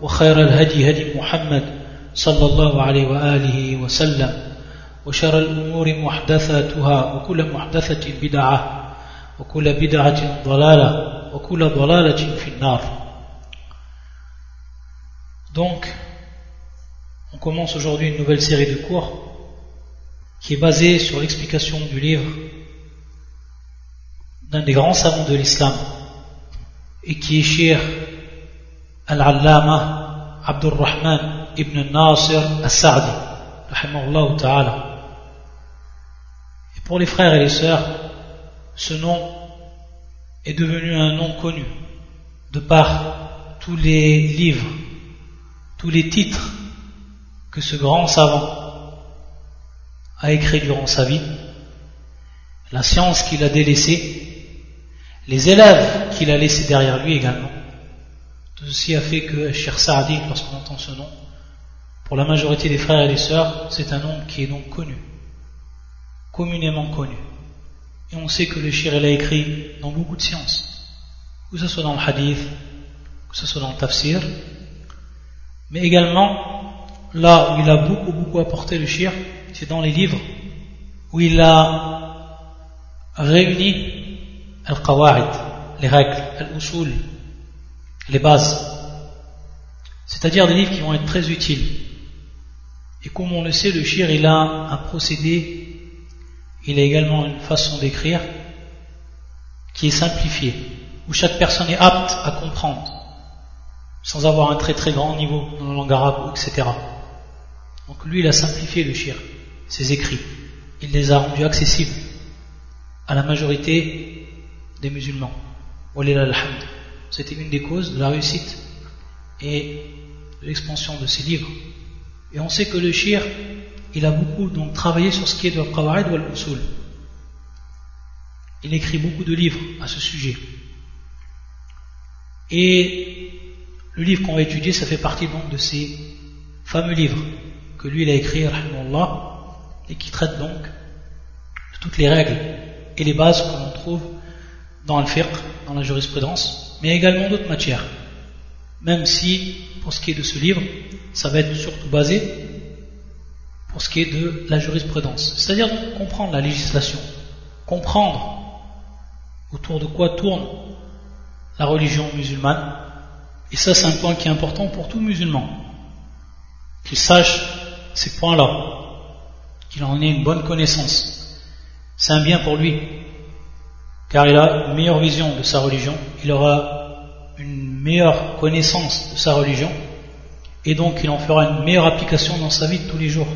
وخير الهدي هدي محمد صلى الله عليه وآله وسلم وشر الأمور محدثاتها وكل محدثة بدعة وكل بدعة ضلالة وكل ضلالة في النار Donc, on commence aujourd'hui une nouvelle série de cours qui est basée sur l'explication du livre d'un des grands savants de l'islam et qui est Shir Al-Allama Abdul Rahman ibn Nasir Al-Sa'di, ta'ala. Et pour les frères et les sœurs, ce nom est devenu un nom connu de par tous les livres, tous les titres que ce grand savant a écrit durant sa vie, la science qu'il a délaissée, les élèves qu'il a laissés derrière lui également. Tout ceci a fait que Cher Saadi, lorsqu'on entend ce nom, pour la majorité des frères et des sœurs, c'est un nom qui est donc connu, communément connu. Et on sait que le shir a écrit dans beaucoup de sciences, que ce soit dans le hadith, que ce soit dans le tafsir, mais également là où il a beaucoup beaucoup apporté le shir, c'est dans les livres où il a réuni al-qawa'id, les règles, al-usul, les bases. C'est-à-dire des livres qui vont être très utiles. Et comme on le sait, le shir, il a un procédé, il a également une façon d'écrire qui est simplifiée, où chaque personne est apte à comprendre, sans avoir un très très grand niveau dans la langue arabe, etc. Donc lui, il a simplifié le shir, ses écrits. Il les a rendus accessibles à la majorité des musulmans. C'était une des causes de la réussite et de l'expansion de ces livres. Et on sait que le shir, il a beaucoup travaillé sur ce qui est de qawaid wal usul. Il écrit beaucoup de livres à ce sujet. Et le livre qu'on va étudier, ça fait partie donc de ces fameux livres que lui il a écrit, et qui traite donc de toutes les règles et les bases que l'on trouve dans le fiqh, dans la jurisprudence, mais également d'autres matières. Même si, pour ce qui est de ce livre, ça va être surtout basé pour ce qui est de la jurisprudence. C'est-à-dire comprendre la législation, comprendre autour de quoi tourne la religion musulmane. Et ça, c'est un point qui est important pour tout musulman. Qu'il sache ces points-là, qu'il en ait une bonne connaissance. C'est un bien pour lui, car il a une meilleure vision de sa religion, il aura une meilleure connaissance de sa religion, et donc il en fera une meilleure application dans sa vie de tous les jours.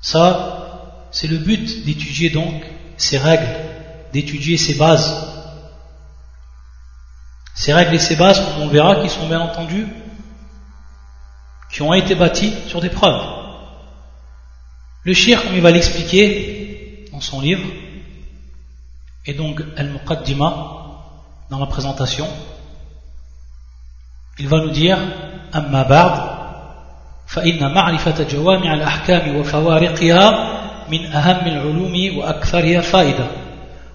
Ça, c'est le but d'étudier donc ces règles, d'étudier ces bases. Ces règles et ces bases, on verra, qui sont bien entendu, qui ont été bâties sur des preuves. Le shir, comme il va l'expliquer dans son livre, et donc Al-Muqaddima, dans la présentation, il va nous dire أما بعد فإن معرفة جوامع الأحكام وفوارقها من أهم العلوم وأكثرها فائدة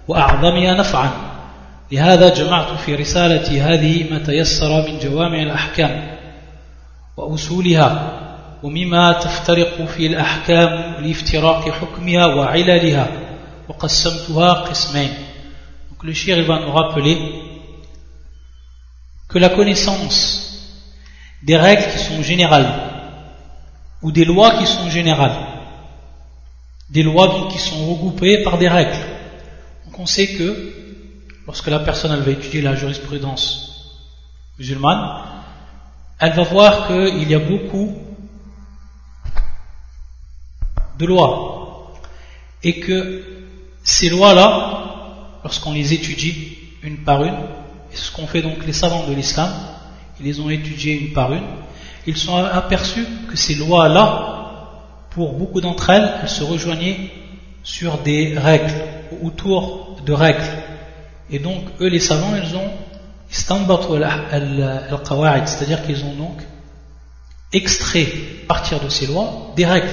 وأعظمها نفعا لهذا جمعت في رسالتي هذه ما تيسر من جوامع الأحكام وأصولها ومما تفترق في الأحكام لافتراق حكمها وعللها وقسمتها قسمين donc le shir va nous rappeler que la connaissance des règles qui sont générales ou des lois qui sont générales, des lois qui sont regroupées par des règles. Donc on sait que lorsque la personne va étudier la jurisprudence musulmane, elle va voir qu'il y a beaucoup de lois et que ces lois-là lorsqu'on les étudie une par une, et ce qu'ont fait donc les savants de l'islam, ils les ont étudiées une par une, ils sont aperçus que ces lois-là, pour beaucoup d'entre elles, elles se rejoignaient sur des règles, autour de règles. Et donc, eux, les savants, ils ont c'est-à-dire qu'ils ont donc extrait, à partir de ces lois, des règles,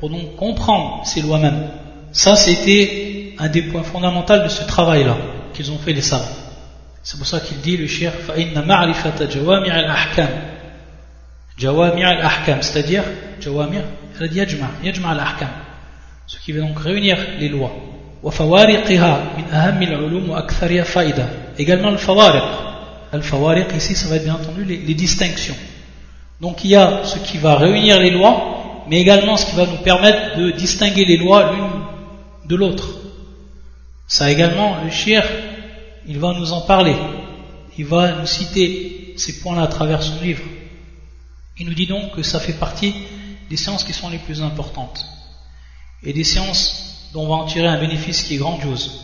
pour donc comprendre ces lois mêmes. Ça, c'était un des points fondamentaux de ce travail-là, qu'ils ont fait les savants. C'est pour ça qu'il dit, le shir, فَإِنَّ مَعْرِفَةَ جَوَامِعَ الْأَحْكَامِ جَوَامِعَ الْأَحْكَامِ c'est-à-dire, جَوَامِعَ, elle a dit يَجْمَعَ, يَجْمَعَ الْأَحْكَامِ ce qui veut donc réunir les lois. وَفَوَارِقِهَا مِنْ أَهَمِّ الْعُلُومِ وَأَكْثَرِهَا فَائِدَةً Également le fawariq. Al-fawariq, ici, ça va être bien entendu les, les distinctions. Donc il y a ce qui va réunir les lois, mais également ce qui va nous permettre de distinguer les lois l'une de l'autre. Ça également, le shir, il va nous en parler. Il va nous citer ces points-là à travers son livre. Il nous dit donc que ça fait partie des sciences qui sont les plus importantes. Et des sciences dont on va en tirer un bénéfice qui est grandiose.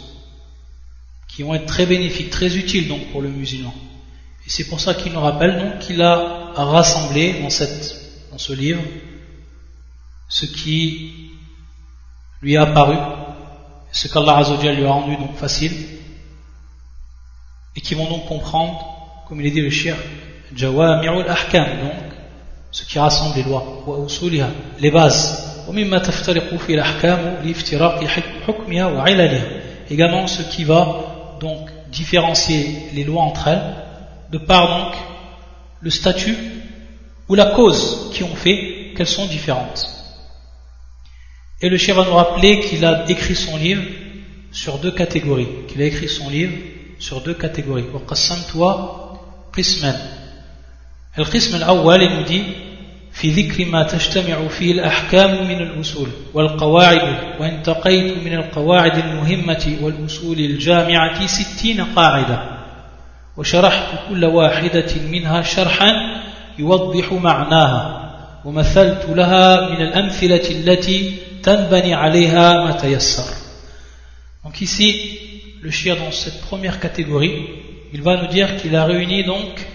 Qui vont être très bénéfiques, très utiles donc pour le musulman. Et c'est pour ça qu'il nous rappelle donc qu'il a rassemblé dans, cette, dans ce livre ce qui lui a apparu, ce qu'Allah lui a rendu donc facile, et qui vont donc comprendre, comme il est dit le shir, Jawami'ul Ahkam, donc ce qui rassemble les lois, les bases, également ce qui va donc différencier les lois entre elles, de par donc le statut ou la cause qui ont fait qu'elles sont différentes. Et le shir va nous rappeler qu'il a écrit son livre sur deux catégories, qu'il a écrit son livre sur deux catégories. قسما القسم الأول il nous dit في ذكر ما تجتمع فيه الأحكام من الأصول والقواعد وانتقيت من القواعد المهمة والأصول الجامعة ستين قاعدة وشرحت كل واحدة منها شرحا يوضح معناها ومثلت لها من الأمثلة التي tanbani alayha matayassar. Donc ici, le shir dans cette première catégorie, il va nous dire qu'il a réuni donc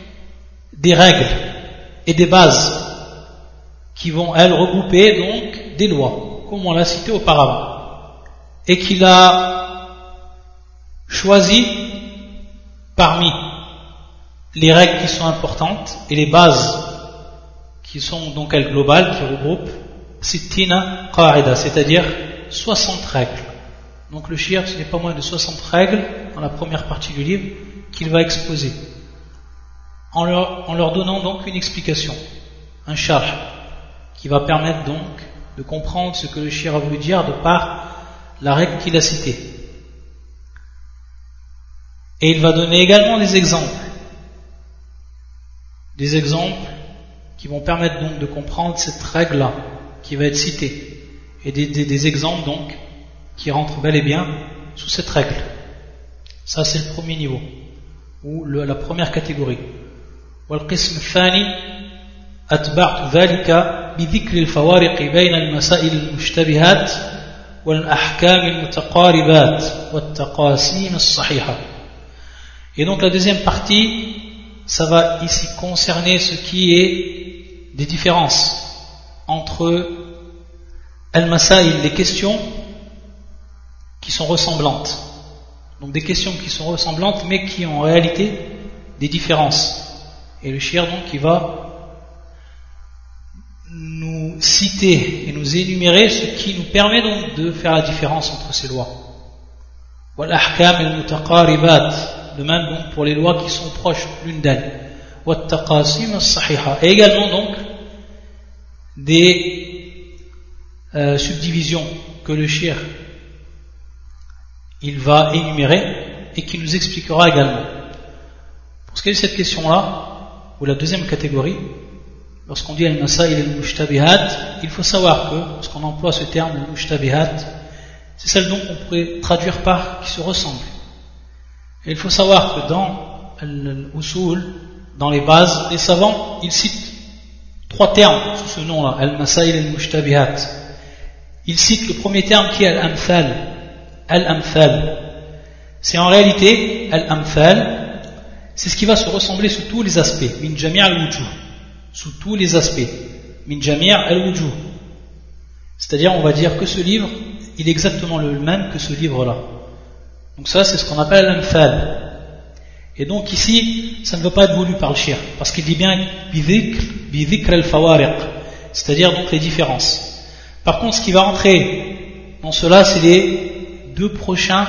des règles et des bases qui vont, elles, regrouper donc des lois, comme on l'a cité auparavant. Et qu'il a choisi parmi les règles qui sont importantes et les bases qui sont donc elles globales, qui regroupent Sittina Qa'ida, c'est-à-dire 60 règles. Donc le shir, ce n'est pas moins de 60 règles dans la première partie du livre qu'il va exposer, en leur, donnant donc une explication, un charge, qui va permettre donc de comprendre ce que le shir a voulu dire de par la règle qu'il a citée. Et il va donner également des exemples, des exemples qui vont permettre donc de comprendre cette règle-là qui va être citée, et des, des, des exemples donc qui rentre bel et bien sous cette règle. Ça, c'est le premier niveau, ou le, la première catégorie. والقسم الثاني أتبعت ذلك بذكر الفوارق بين المسائل المشتبهات والأحكام المتقاربات والتقاسيم الصحيحة Et donc la deuxième partie, ça va ici concerner ce qui est des différences entre al-masail, les questions qui sont ressemblantes. Donc des questions qui sont ressemblantes mais qui ont en réalité des différences. Et le shir donc il va nous citer et nous énumérer ce qui nous permet donc de faire la différence entre ces lois. De même donc pour les lois qui sont proches l'une d'elles. Et également donc des euh, subdivisions que le shir il va énumérer et qui nous expliquera également. Pour ce qui est de cette question-là, ou la deuxième catégorie, lorsqu'on dit al-masail al-mushtabihat, il faut savoir que, lorsqu'on emploie ce terme al-mushtabihat, c'est celle dont on pourrait traduire par qui se ressemble. Et il faut savoir que dans l'usul, dans les bases, les savants, ils citent trois termes sous ce nom-là, al-masail al-mushtabihat. Ils citent le premier terme qui est al-amthal, Al-Amthal. C'est en réalité, Al-Amthal, c'est ce qui va se ressembler sous tous les aspects. Min jami' al Sous tous les aspects. Min jami' al C'est-à-dire, on va dire que ce livre, il est exactement le même que ce livre-là. Donc ça, c'est ce qu'on appelle l'amfal. Et donc ici, ça ne veut pas être voulu par le shir, parce qu'il dit bien bidhikr al-fawariq, c'est-à-dire donc les différences. Par contre, ce qui va entrer dans cela, c'est les deux prochains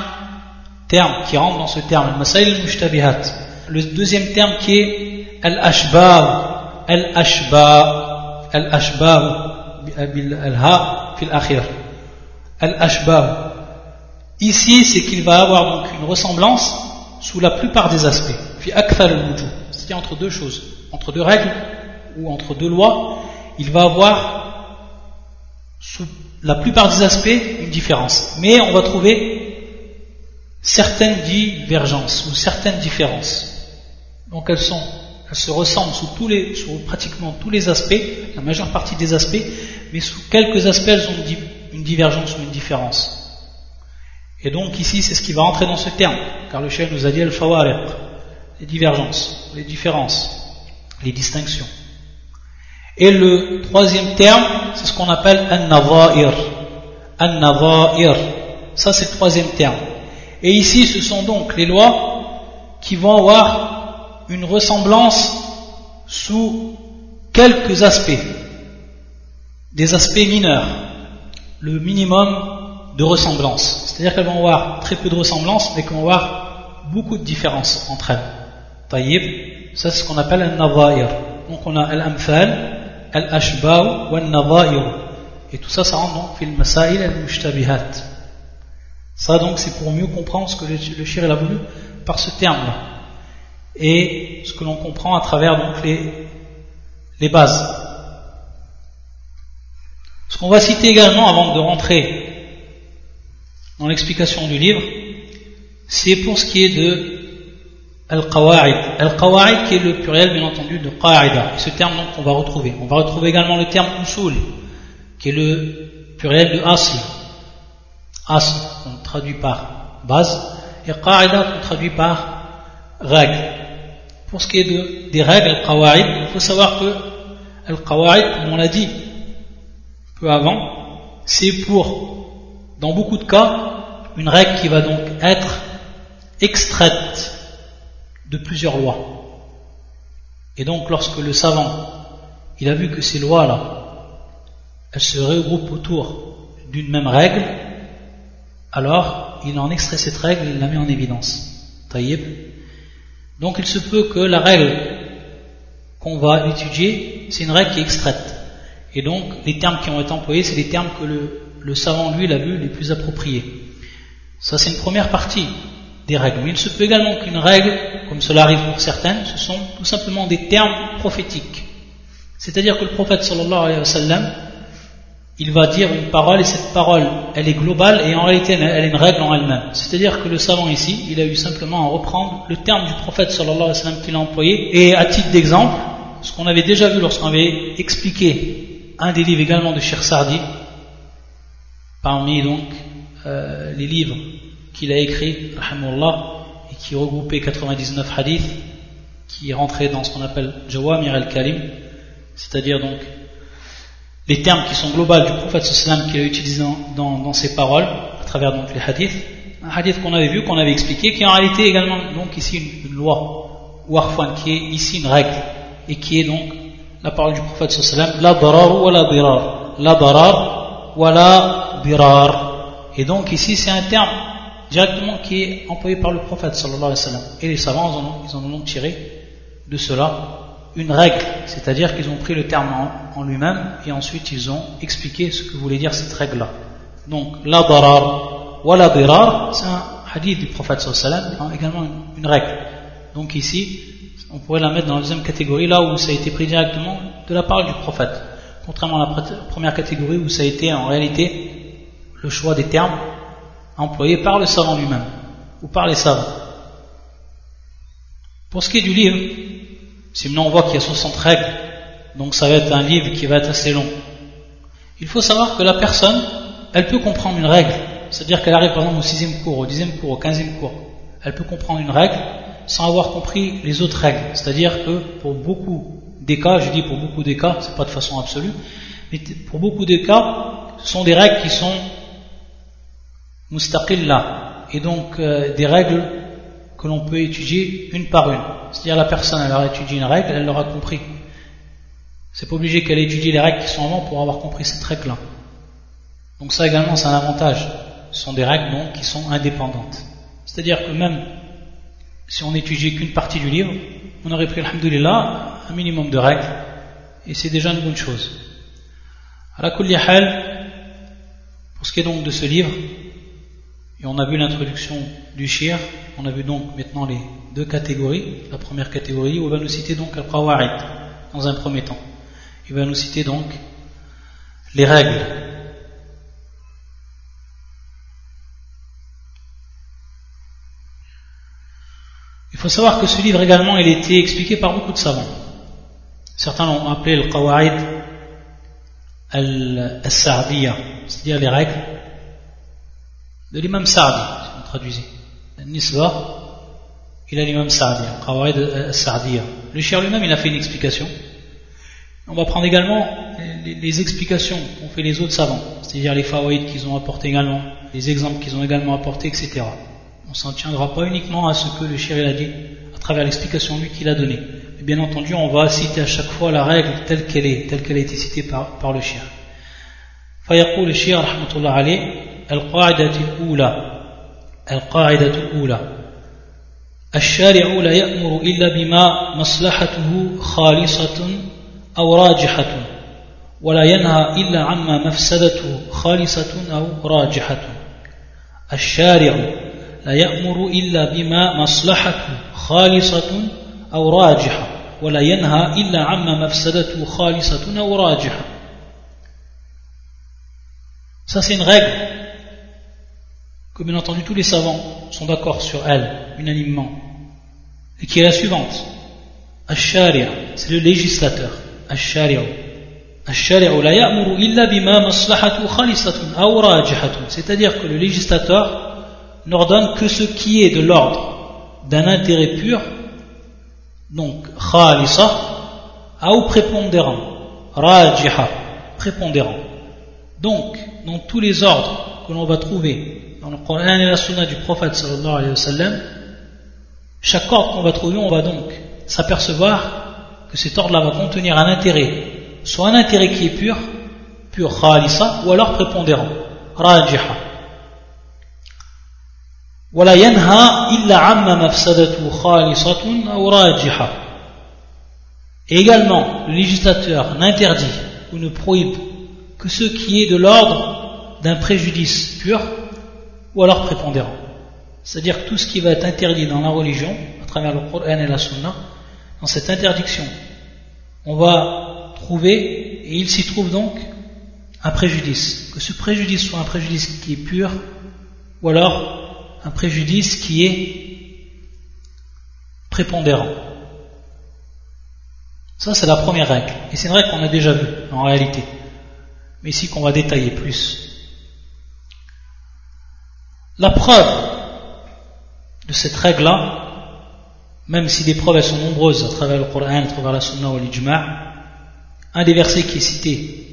termes qui rentrent dans ce terme, al-masail al-mushtabihat. Le deuxième terme qui est al-ashbah, al-ashbah, al-ashbah, al-ha fil akhir. Al-ashbah. Ici, c'est qu'il va avoir donc une ressemblance sous la plupart des aspects. C'est-à-dire entre deux choses, entre deux règles ou entre deux lois, il va avoir sous la plupart des aspects une différence. Mais on va trouver certaines divergences ou certaines différences. Donc elles sont, elles se ressemblent sous tous les, sous pratiquement tous les aspects, la majeure partie des aspects, mais sous quelques aspects elles ont une divergence ou une différence. Et donc ici, c'est ce qui va entrer dans ce terme, car le chef nous a dit al fawariq les divergences, les différences, les distinctions. Et le troisième terme, c'est ce qu'on appelle an-nawa'ir. An-nawa'ir. Ça, c'est le troisième terme. Et ici, ce sont donc les lois qui vont avoir une ressemblance sous quelques aspects, des aspects mineurs, le minimum de ressemblance. C'est-à-dire qu'elles vont avoir très peu de ressemblance, mais qu'elles vont avoir beaucoup de différences entre elles. Taïb, ça c'est ce qu'on appelle un navair. Donc on a al-amthal, al-ashba'u wa al Et tout ça, ça rentre dans fil masail al-mushtabihat. Ça donc c'est pour mieux comprendre ce que le, le shir a voulu par ce terme-là. Et ce que l'on comprend à travers donc les, les bases. Ce qu'on va citer également avant de rentrer dans l'explication du livre, c'est pour ce qui est de Al-Qawa'id. Al-Qawa'id qui est le pluriel bien entendu de Qa'ida. Ce terme donc on va retrouver. On va retrouver également le terme Usul qui est le pluriel de Asl. Asl on traduit par base et Qa'ida on traduit par règle. Pour ce qui est de, des règles Al-Qawa'id, il faut savoir que Al-Qawa'id, comme on l'a dit peu avant, c'est pour dans beaucoup de cas, une règle qui va donc être extraite de plusieurs lois. Et donc lorsque le savant, il a vu que ces lois-là, elles se regroupent autour d'une même règle, alors il en extrait cette règle et il la met en évidence. Taïb. Donc il se peut que la règle qu'on va étudier, c'est une règle qui est extraite. Et donc les termes qui ont été employés, c'est les termes que le le savant, lui, l'a vu les plus appropriés. Ça, c'est une première partie des règles. Mais il se peut également qu'une règle, comme cela arrive pour certaines, ce sont tout simplement des termes prophétiques. C'est-à-dire que le prophète sallallahu alayhi wa sallam, il va dire une parole et cette parole, elle est globale et en réalité elle est une règle en elle-même. C'est-à-dire que le savant ici, il a eu simplement à reprendre le terme du prophète sallallahu alayhi wa sallam qu'il a employé et à titre d'exemple, ce qu'on avait déjà vu lorsqu'on avait expliqué un des livres également de Cheikh Sardi, parmi donc euh, les livres qu'il a écrits, et qui regroupait 99 hadiths, qui rentraient dans ce qu'on appelle Jawamir al-Kalim, c'est-à-dire donc les termes qui sont globaux du prophète sallam qu'il a utilisé dans, dans, ses paroles, à travers donc les hadiths. Un hadith qu'on avait vu, qu'on avait expliqué, qui est en réalité également donc ici une, loi, ou qui est ici une règle, et qui est donc la parole du prophète sallam, la darar ou la dirar, la darar ou la et donc ici c'est un terme directement qui est employé par le prophète. Et les savants ils en, ont, tiré de cela une règle, c'est-à-dire qu'ils ont pris le terme en, lui-même et ensuite ils ont expliqué ce que voulait dire cette règle-là. Donc la darar wa la dirar, c'est un hadith du prophète sallallahu alayhi wa sallam, également une, une règle. Donc ici, on pourrait la mettre dans la deuxième catégorie, là où ça a été pris directement de la part du prophète. Contrairement à la première catégorie où ça a été en réalité le choix des termes employés par le savant lui-même ou par les savants. Pour ce qui est du livre, si maintenant on voit qu'il y a 60 règles, donc ça va être un livre qui va être assez long. Il faut savoir que la personne, elle peut comprendre une règle, c'est-à-dire qu'elle arrive par exemple au sixième cours, au dixième cours, au quinzième cours, elle peut comprendre une règle, sans avoir compris les autres règles. C'est-à-dire que pour beaucoup des cas, je dis pour beaucoup des cas, c'est pas de façon absolue, mais pour beaucoup des cas, ce sont des règles qui sont mustaqillah, et donc euh, des règles que l'on peut étudier une par une. C'est-à-dire la personne, elle aura étudié une règle, elle l'aura compris. C'est pas obligé qu'elle étudie les règles qui sont avant pour avoir compris cette règle-là. Donc ça également, c'est un avantage. Ce sont des règles donc, qui sont indépendantes. C'est-à-dire que même si on n'étudiait qu'une partie du livre, on aurait pris, alhamdoulilah, un minimum de règles, et c'est déjà une bonne chose. À pour ce qui est donc de ce livre, et on a vu l'introduction du shir, on a vu donc maintenant les deux catégories. La première catégorie, où on va nous citer donc al-qawaid, dans un premier temps. Il va nous citer donc les règles. Il faut savoir que ce livre également, il a été expliqué par beaucoup de savants. Certains l'ont appelé le qawaid al-sa'diyya, c'est-à-dire les règles de l'imam Sa'di, si on traduisait. Nisba, il a l'imam Sa'di, qawaid al-sa'diyya. Le cher lui-même, il a fait une explication. On va prendre également les, explications qu'ont fait les autres savants, c'est-à-dire les fawaïd qu'ils ont apportés également, les exemples qu'ils ont également apportés, etc. On s'en tiendra pas uniquement à ce que le shir a dit, à travers l'explication lui qu'il a donnée. bien entendu, on va citer à chaque fois la règle telle qu'elle est, telle qu'elle a été citée par, par le shir. فيقول الشيخ رحمة الله عليه القاعدة الأولى. القاعدة الأولى. الشارع لا يأمر إلا بما مصلحته خالصة أو راجحة ولا ينهى إلا عما مفسدته خالصة أو راجحة. الشارع لا يأمر إلا بما مصلحته خالصة أو راجحة ولا ينهى إلا عما مفسدته خالصة أو راجحة. Ça c'est une règle. que bien entendu tous les savants sont d'accord sur elle, unanimement, et qui est la suivante. C'est le législateur. Ash-Shari'a. Ash-Shari'a la ya'muru illa bima maslahatu khalisatun. C'est-à-dire que le législateur n'ordonne que ce qui est de l'ordre d'un intérêt pur, donc khalisa, ou prépondérant, rajiha, prépondérant. Donc, dans tous les ordres que l'on va trouver dans le Coran et la Sunna du prophète sallallahu alayhi wa sallam chaque ordre qu'on va trouver on va donc s'apercevoir que cet ordre-là va contenir un intérêt, soit un intérêt qui est pur, pur khalisa, ou alors prépondérant, rajiha. ولا ينهى إلا عما مفسدته خالصة أو راجحة Et également, le législateur n'interdit ou ne prohibe que ce qui est de l'ordre d'un préjudice pur ou alors prépondérant. C'est-à-dire que tout ce qui va être interdit dans la religion, à travers le Coran et la Sunna, dans cette interdiction, on va trouver, et il s'y trouve donc, un préjudice. Que ce préjudice soit un préjudice qui est pur, ou alors un préjudice qui est prépondérant. Ça, c'est la première règle. Et c'est une règle qu'on a déjà vue, en réalité. Mais ici qu'on va détailler plus. La preuve de cette règle-là, même si les preuves sont nombreuses à travers le Coran, à travers la Sunna ou l'Ijma', un des versets qui est cité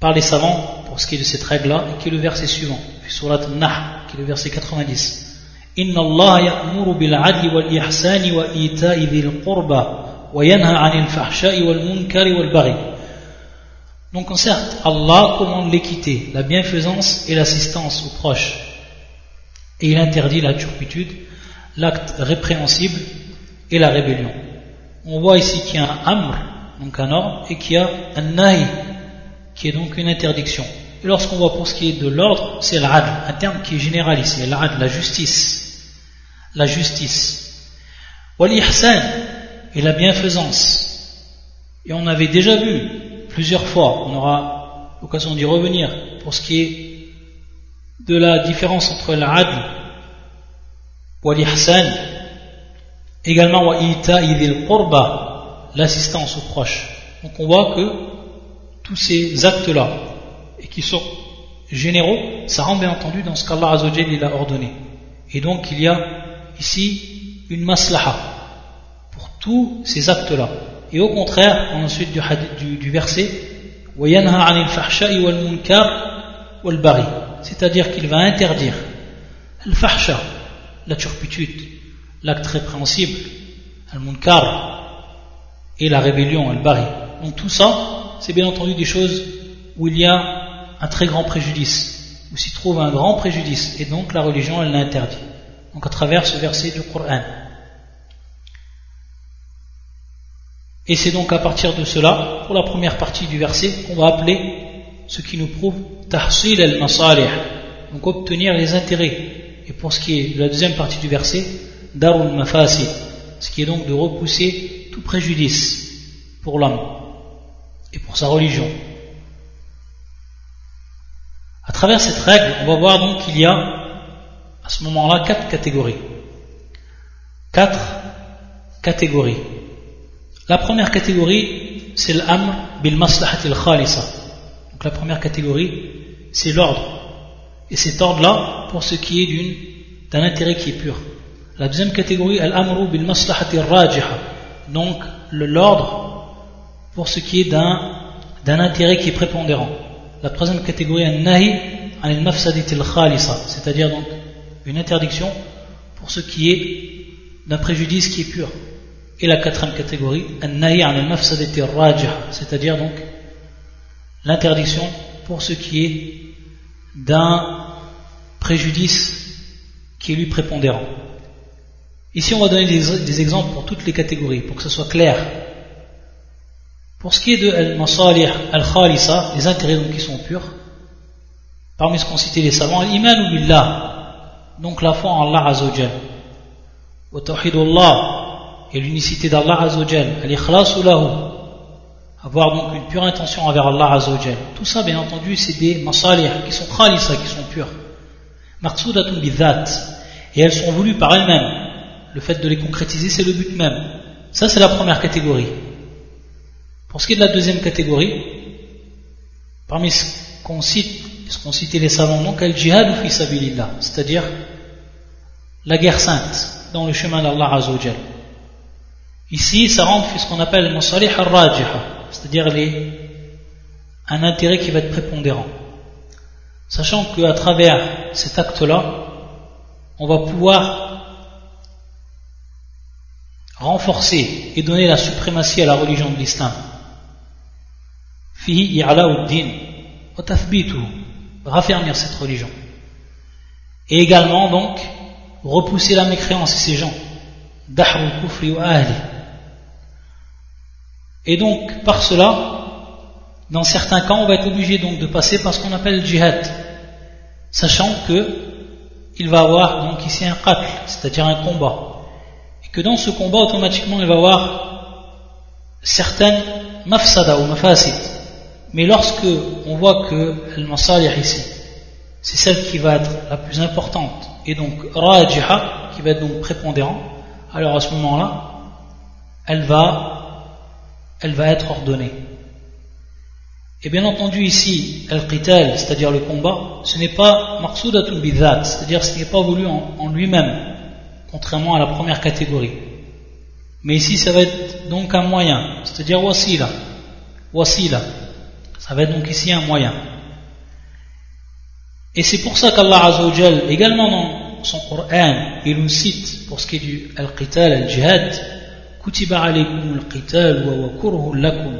par les savants pour ce qui est de cette règle-là, qui est le verset suivant, surat Nah, qui est le verset 90. Inna Allah ya'muru bil adli wal ihsani wa ita'i dhil qurba wa yanha 'anil fahsha'i wal munkari wal baghi. Donc certes, Allah commande l'équité, la bienfaisance et l'assistance aux proches. Et il interdit la turpitude, l'acte répréhensible et la rébellion. On voit ici qu'il y a un amr, donc un ordre, et qu'il y a un nahi, qui est donc une interdiction. Et lorsqu'on voit pour ce qui est de l'ordre, c'est l'adl, un terme qui est général ici, l'adl, la justice. La justice. Wal-ihsan, et la bienfaisance. Et on avait déjà vu plusieurs fois, on aura l'occasion d'y revenir, pour ce qui est de la différence entre l'adl, wal-ihsan, Également, l'assistance aux proches. Donc on voit que tous ces actes-là, et qui sont généraux, ça rentre bien entendu dans ce qu'Allah Azzawajal a ordonné. Et donc il y a ici une maslaha pour tous ces actes-là. Et au contraire, ensuite du, du, du verset, c'est-à-dire qu'il va interdire al-fahsha, la turpitude, l'acte répréhensible, al-munkar et la rébellion, al-bari. Donc tout ça, c'est bien entendu des choses où il y a un très grand préjudice, où s'y trouve un grand préjudice, et donc la religion, elle l'interdit. Donc à travers ce verset du Coran. Et c'est donc à partir de cela, pour la première partie du verset, qu'on va appeler ce qui nous prouve tahsil al-masalih, donc obtenir les intérêts. Et pour ce qui est de la deuxième partie du verset, darul mafasid, ce qui est donc de repousser tout préjudice pour l'homme et pour sa religion. À travers cette règle, on va voir donc qu'il y a à ce moment-là quatre catégories. Quatre catégories. La première catégorie, c'est l'amr bil maslahat khalisa. Donc la première catégorie, c'est l'ordre. Et cet ordre-là, pour ce qui est d'un intérêt qui est pur. La deuxième catégorie, al-amru bil maslahat rajiha. Donc l'ordre pour ce qui est d'un intérêt qui est prépondérant. La troisième catégorie, al-nahi al khalisa, c'est-à-dire donc une interdiction pour ce qui est d'un préjudice qui est pur. Et la quatrième catégorie, c'est-à-dire donc l'interdiction pour ce qui est d'un préjudice qui est lui prépondérant. Ici, on va donner des, exemples pour toutes les catégories, pour que ce soit clair. Pour ce qui est de al-masalih al-khalisa, les intérêts donc qui sont purs, parmi ce qu'ont cité les savants, l'iman billah, donc la foi en Allah azawajal, wa tawhidullah, et l'unicité d'Allah Azzawajal, al-ikhlasu lahu, avoir donc une pure intention envers Allah Azzawajal. Tout ça, bien entendu, c'est des masalih qui sont khalisa, qui sont pures. Maqsudatun bidhat. Et elles sont voulues par elles-mêmes. Le fait de les concrétiser, c'est le but même. Ça, c'est la première catégorie. Pour ce qui est de la deuxième catégorie, parmi ce qu'on cite, ce qu'ont cité les savants, donc al-jihad fi sabilillah, c'est-à-dire la guerre sainte dans le chemin d'Allah Azzawajal. Ici, ça rentre ce qu'on appelle masalih al-rajiha, c'est-à-dire un intérêt qui va être prépondérant. Sachant qu'à travers cet acte-là, on va pouvoir renforcer et donner la suprématie à la religion de l'islam. Fihi wa raffermir cette religion. Et également donc repousser la mécréance et ces gens. Dahru kufri wa ahli et donc, par cela, dans certains cas, on va être obligé donc de passer par ce qu'on appelle le djihad, sachant que il va avoir donc ici un qatl, c'est-à-dire un combat, et que dans ce combat, automatiquement, il va avoir certaines mafsada ou mafasid. Mais lorsque on voit que le masalih ici, c'est celle qui va être la plus importante, et donc rajiha, qui va être donc prépondérant, alors à ce moment-là, elle va elle va être ordonnée. Et bien entendu ici, al-qital, c'est-à-dire le combat, ce n'est pas maqsudatun bidhat, c'est-à-dire ce n'est pas voulu en, lui-même, contrairement à la première catégorie. Mais ici, ça va être donc un moyen, c'est-à-dire wasila. Wasila. Ça va être donc ici un moyen. Et c'est pour ça qu'Allah Azzawajal, également dans son Coran, il nous cite, pour ce qui est du al-qital, al-jihad, Kutiba alaykum al-qital wa wa lakum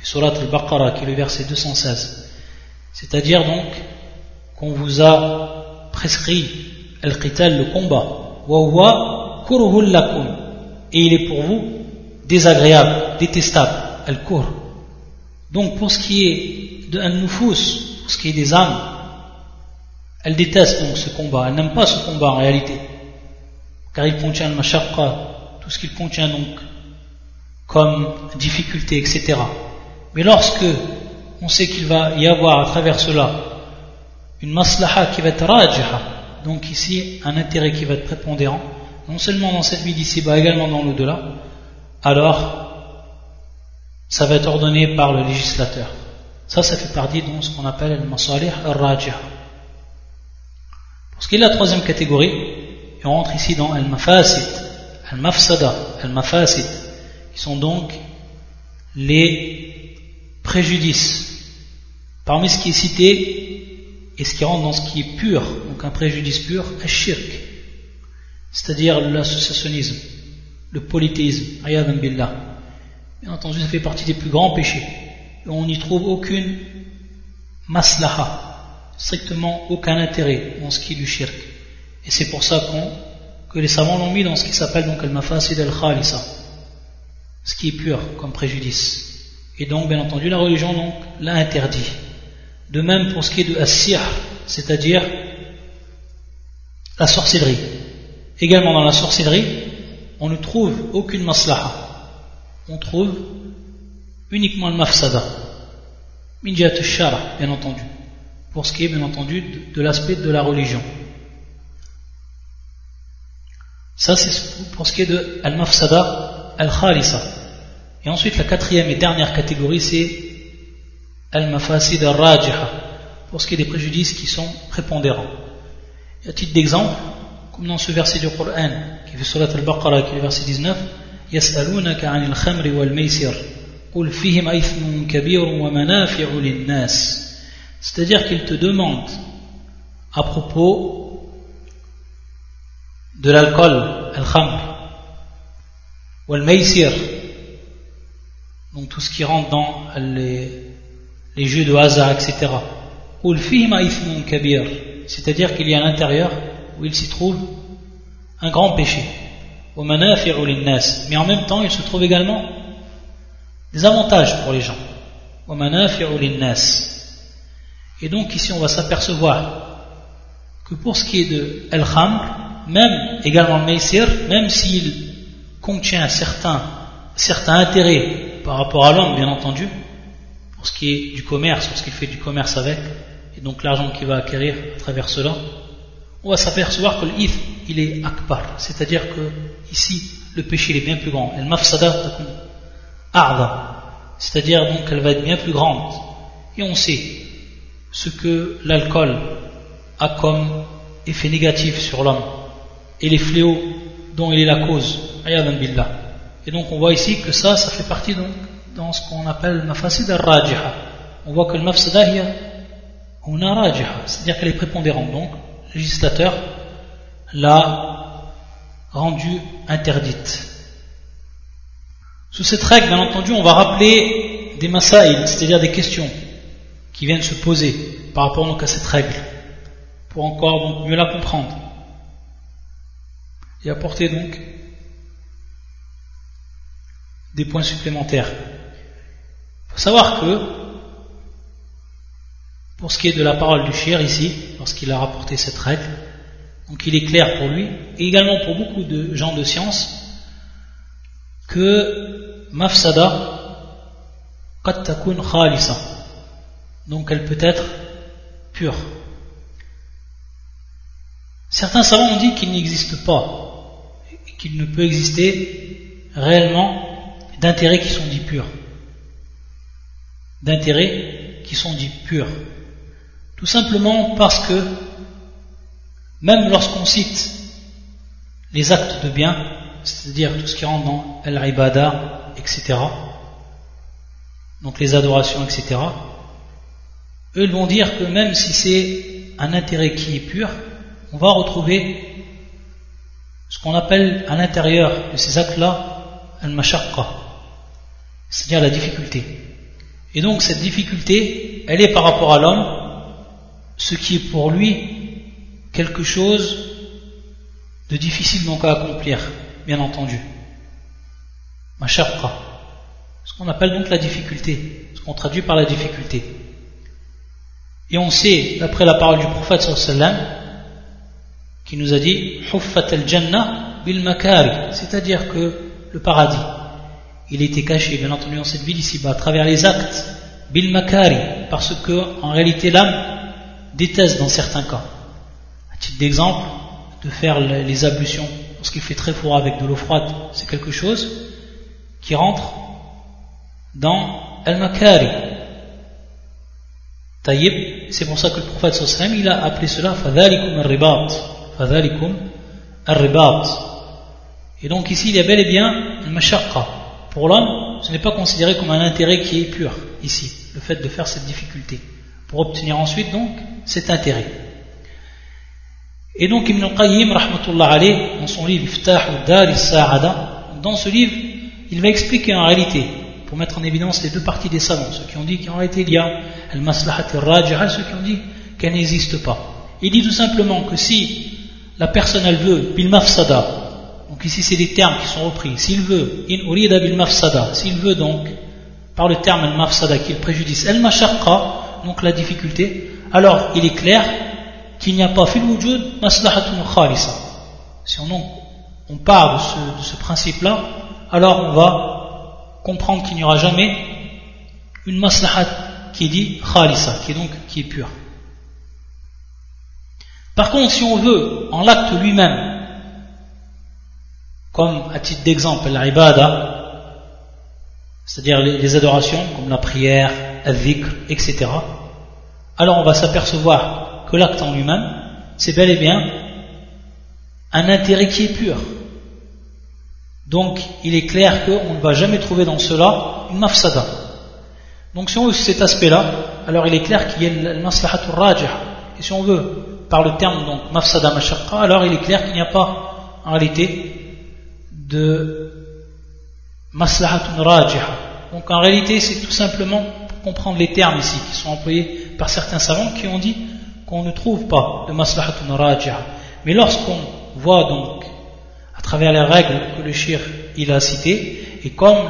surat al-Baqarah qui est le verset 216 c'est-à-dire donc qu'on vous a prescrit al-qital le combat. wa wa kurhul et il est pour vous désagréable détestable al-kur donc pour ce qui est de an-nufus pour ce qui est des âmes elle déteste donc ce combat. Elle n'aime pas ce combat en réalité. Car il contient le mashaqqa tout ce qu'il contient donc comme difficulté, etc. Mais lorsque on sait qu'il va y avoir à travers cela une maslaha qui va être rajha, donc ici un intérêt qui va être prépondérant, non seulement dans cette vie d'ici, mais également dans l'au-delà, alors ça va être ordonné par le législateur. Ça, ça fait partie de ce qu'on appelle le masalih al-rajha. Pour ce qui est de la troisième catégorie, et on rentre ici dans al-mafasid, al-mafsada, al-mafasid, qui sont donc les préjudices. Parmi ce qui est cité et ce qui rentre dans ce qui est pur, donc un préjudice pur, al-shirk, c'est-à-dire l'associationnisme, le polythéisme, ayadan billah. Bien entendu, ça fait partie des plus grands péchés. On n'y trouve aucune maslaha, strictement aucun intérêt dans ce qui est du shirk. Et c'est pour ça que les savants l'ont mis dans ce qui s'appelle donc al-mafasid al-khalisa, ce qui est pur comme préjudice. Et donc, bien entendu, la religion l'a interdit. De même pour ce qui est de as c'est-à-dire la sorcellerie. Également dans la sorcellerie, on ne trouve aucune maslaha. On trouve uniquement le mafsada. Minjat shara, bien entendu. Pour ce qui est, bien entendu, de l'aspect de la religion. Ça, c'est pour ce qui est de al-mafsada al-khalisa. Et ensuite, la quatrième et dernière catégorie, c'est al-mafasid al-rajiha, pour ce qui est des préjudices qui sont prépondérants. Et à titre d'exemple, comme dans ce verset du Coran, qui fait surat al-Baqarah, qui est le verset 19, يسألونك عن الخمر والميسر قل فيهم إثم كبير ومنافع للناس c'est-à-dire qu'il te demande à propos de l'alcool, al-khamr, ou al-maysir, donc tout ce qui rentre dans les, jeux de hasard, etc. Ou kabir, c'est-à-dire qu'il y a à l'intérieur où il s'y trouve un grand péché. Mais en même temps, il se trouve également des avantages pour les gens. Et donc ici, on va s'apercevoir que pour ce qui est de El Khamr, même également le Meisir, même s'il contient certains, certains intérêts par rapport à l'homme, bien entendu, pour ce qui est du commerce, pour ce qu'il fait du commerce avec, et donc l'argent qu'il va acquérir à travers cela, on va s'apercevoir que l'ith, il est akbar, c'est-à-dire que ici, le péché est bien plus grand. El mafsada c'est-à-dire donc qu'elle va être bien plus grande. Et on sait ce que l'alcool a comme effet négatif sur l'homme et les fléaux dont il est la cause. Et donc on voit ici que ça, ça fait partie donc dans ce qu'on appelle le mafasid al-rajiha. On voit que le mafsada on a rajiha, c'est-à-dire qu'elle est prépondérante. Donc le législateur l'a rendue interdite. Sous cette règle, bien entendu, on va rappeler des masaïl, c'est-à-dire des questions qui viennent se poser par rapport donc à cette règle, pour encore mieux la comprendre et apporter donc des points supplémentaires. Il faut savoir que, pour ce qui est de la parole du cher ici, lorsqu'il a rapporté cette règle, donc il est clair pour lui, et également pour beaucoup de gens de science, que mafsada qad takun khalisa. Donc elle peut être pure. Certains savants ont dit qu'il n'existe pas, qu'il ne peut exister réellement d'intérêts qui sont dits purs. D'intérêts qui sont dits purs. Tout simplement parce que même lorsqu'on cite les actes de bien, c'est-à-dire tout ce qui rentre dans al-ibada, etc., donc les adorations, etc., eux vont dire que même si c'est un intérêt qui est pur, on va retrouver ce qu'on appelle à l'intérieur de ces actes-là al-mashaqqa, c'est-à-dire la difficulté. Et donc cette difficulté, elle est par rapport à l'homme, ce qui est pour lui quelque chose de difficile donc à accomplir, bien entendu. Mashaqqa. Ce qu'on appelle donc la difficulté, ce qu'on traduit par la difficulté. Et on sait, d'après la parole du prophète sallam, qui nous a dit makari, c'est-à-dire que le paradis il était caché, bien entendu, dans cette ville ici-bas, à travers les actes, bil makari, parce que, en réalité, l'âme déteste dans certains cas. À titre d'exemple, de faire les ablutions lorsqu'il fait très froid avec de l'eau froide, c'est quelque chose qui rentre dans al-makari. Taïb, c'est pour ça que le prophète il a appelé cela fadhalikum al-ribat. Et donc ici, il y a bel et bien un mashaqqa. Pour l'homme, ce n'est pas considéré comme un intérêt qui est pur, ici, le fait de faire cette difficulté, pour obtenir ensuite donc cet intérêt. Et donc Ibn al-Qayyim, rahmatullah dans son livre Iftah Dar Sa'ada, dans ce livre, il va expliquer en réalité, pour mettre en évidence les deux parties des savants, ceux qui ont dit qu'en réalité il y a al-maslahat al-rajiha, ceux qui ont dit qu'elle n'existe pas. Il dit tout simplement que si la personne elle veut bil mafsada, donc ici c'est des termes qui sont repris, s'il veut in bil mafsada, s'il veut donc par le terme al mafsada qui est le préjudice, al mashaqqa, donc la difficulté, alors il est clair qu'il n'y a pas fil wujud maslahatun khalisa. Si on, on part de ce, de ce principe-là, alors on va comprendre qu'il n'y aura jamais une maslahat qui dit khalisa, qui est donc qui est pure. Par contre, si on veut, en l'acte lui-même, comme à titre d'exemple, l'ibada, c'est-à-dire les, adorations, comme la prière, dhikr, etc., alors on va s'apercevoir que l'acte en lui-même, c'est bel et bien un intérêt qui est pur. Donc, il est clair qu'on ne va jamais trouver dans cela une mafsada. Donc, si on veut cet aspect-là, alors il est clair qu'il y a le maslahatul rajah. Si on veut, par le terme donc mafsada mashaqqa, alors il est clair qu'il n'y a pas en réalité de maslahatun rajah. Donc, en réalité, c'est tout simplement pour comprendre les termes ici qui sont employés par certains savants qui ont dit qu'on ne trouve pas de maslahatun rajah. Mais lorsqu'on voit donc à travers les règles que le shir il a citées, et comme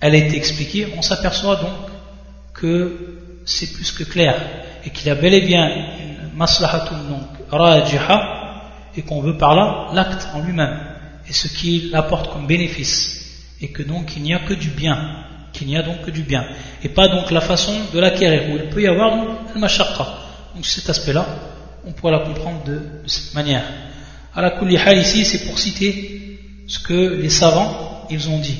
elle est expliquée, on s'aperçoit donc que c'est plus que clair, et qu'il y a bel et bien une maslahatun donc rajiha, et qu'on veut par là l'acte en lui-même, et ce qu'il apporte comme bénéfice, et que donc il n'y a que du bien, qu'il n'y a donc que du bien, et pas donc la façon de l'acquérir, où il peut y avoir donc le mashaqqa. Donc cet aspect-là, on pourrait la comprendre de cette manière. À la ici, c'est pour citer ce que les savants, ils ont dit.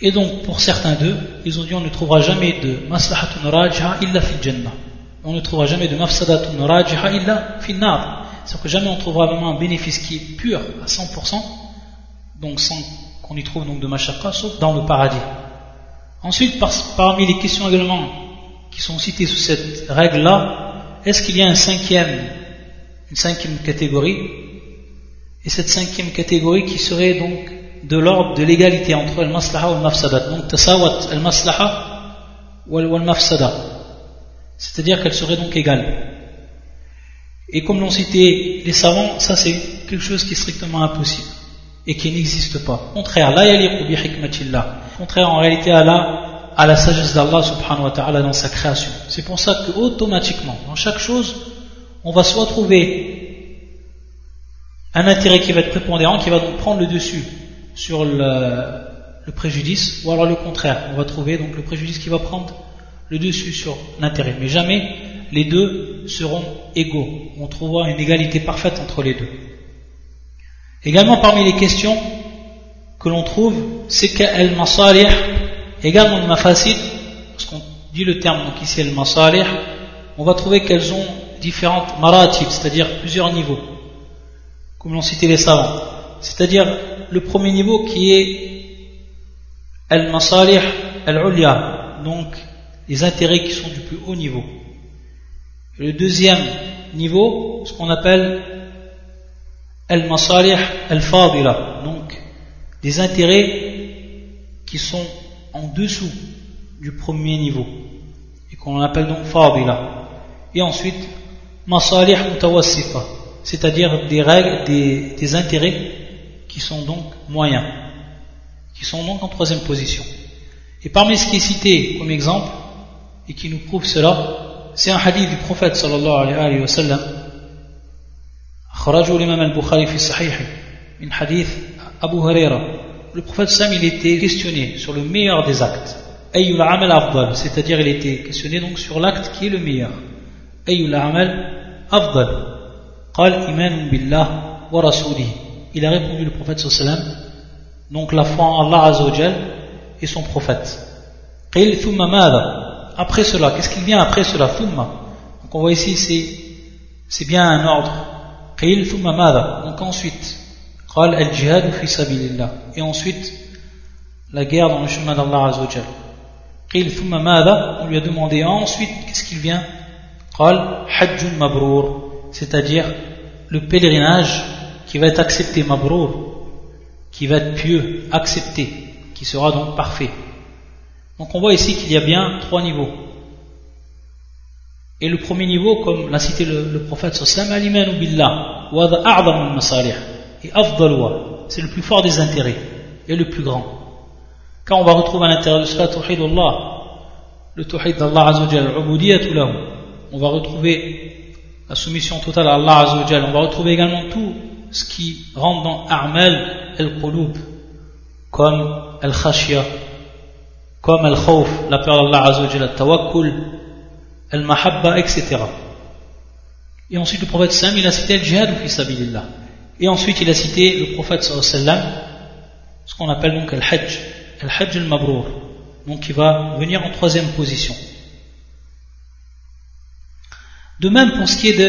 Et donc, pour certains d'eux, ils ont dit on ne trouvera jamais de maslahatun rajha illa fil jannah. On ne trouvera jamais de mafsadatun rajha illa fil. C'est-à-dire que jamais on trouvera vraiment un bénéfice qui est pur à 100%, donc sans qu'on y trouve donc de mashaqqa, sauf dans le paradis. Ensuite, parmi les questions également qui sont citées sous cette règle-là, est-ce qu'il y a un cinquième une cinquième catégorie, et cette cinquième catégorie qui serait donc de l'ordre de l'égalité entre le maslaha et le mafsada. Donc tasawat al maslaha ou al mafsada. C'est-à-dire qu'elle serait donc égale. Et comme l'ont cité les savants, ça c'est quelque chose qui est strictement impossible et qui n'existe pas. Contraire, la bi hikmatillah. Contraire en réalité à la, à la sagesse d'Allah subhanahu wa ta'ala dans sa création. C'est pour ça que automatiquement, dans chaque chose, on va soit trouver un intérêt qui va être prépondérant, qui va donc prendre le dessus sur le, préjudice, ou alors le contraire, on va trouver donc le préjudice qui va prendre le dessus sur l'intérêt. Mais jamais les deux seront égaux. On trouvera une égalité parfaite entre les deux. Également parmi les questions que l'on trouve, c'est qu'elle masalih, également le mafasid, parce qu'on dit le terme donc ici masalih, on va trouver qu'elles ont différentes maratib, c'est-à-dire plusieurs niveaux, comme l'ont cité les savants. C'est-à-dire le premier niveau qui est al-masalih al-ulya, donc les intérêts qui sont du plus haut niveau. le deuxième niveau, ce qu'on appelle al-masalih al-fadila, donc des intérêts qui sont en dessous du premier niveau et qu'on appelle donc fadila. Et ensuite masalih mutawassifa, c'est-à-dire des règles, des, des intérêts qui sont donc moyens, qui sont donc en troisième position. Et parmi ce qui est cité comme exemple, et qui nous prouve cela, c'est un hadith du prophète sallallahu alayhi wa sallam, خرجوا الإمام البخاري في صحيح من حديث أبو هريرة le prophète Sam il était questionné sur le meilleur des actes أي العمل أفضل c'est-à-dire il était questionné donc sur l'acte qui est le meilleur أي العمل أفضل قال إيمان بالله ورسوله il a répondu le prophète sallam donc la foi en Allah Azzawajal et son prophète. Après cela, qu'est-ce qui vient après cela Donc on voit ici, c'est bien un ordre. Donc ensuite, et ensuite, la guerre dans le chemin d'Allah Azzawajal. On lui a demandé ensuite, qu'est-ce qu'il vient? C'est-à-dire le pèlerinage qui va être accepté, mabrour, qui va être pieux, accepté, qui sera donc parfait. Donc on voit ici qu'il y a bien trois niveaux. Et le premier niveau, comme l'a cité le, prophète billah, et c'est le plus fort des intérêts et le plus grand. Quand on va retrouver à l'intérieur de cela le Tawhid d'Allah Azzawajal, on va retrouver la soumission totale à Allah Azzawajal, on va retrouver également tout ce qui rentre dans A'mal al-Qulub, comme al-Khashya, comme al-Khawf, la peur d'Allah Azzawajal, al-Tawakkul, al-Mahabba, etc. Et ensuite le prophète Sam, il a cité le jihad fi sabilillah. Et ensuite, il a cité le prophète sallam, ce qu'on appelle donc le hajj, le hajj al-mabrour, donc qui va venir en troisième position. De même pour ce qui est de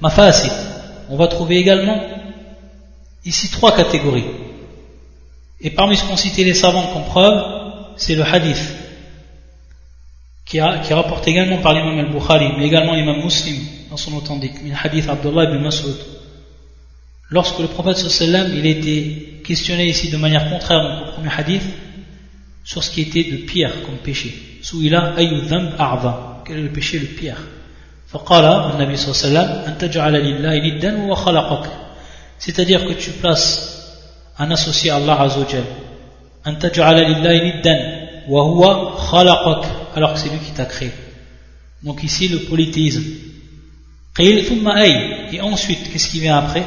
al-mafasid, on va trouver également ici trois catégories. Et parmi ce qu'ont cité les savants comme preuve, c'est le hadith, qui, a, qui rapporte également par l'imam al-Bukhari, mais également l'imam muslim dans son authentique, le hadith Abdullah ibn Mas'ud, Lorsque le prophète sallam il été questionné ici de manière contraire au premier hadith sur ce qui était de pire comme péché. Souila ayu dhanb a'va. Quel est le péché le pire? C'est-à-dire que tu places un associé à Allah Azzawajal. alors que c'est lui qui t'a créé. Donc ici le polythéisme. et ensuite qu'est-ce qui vient après؟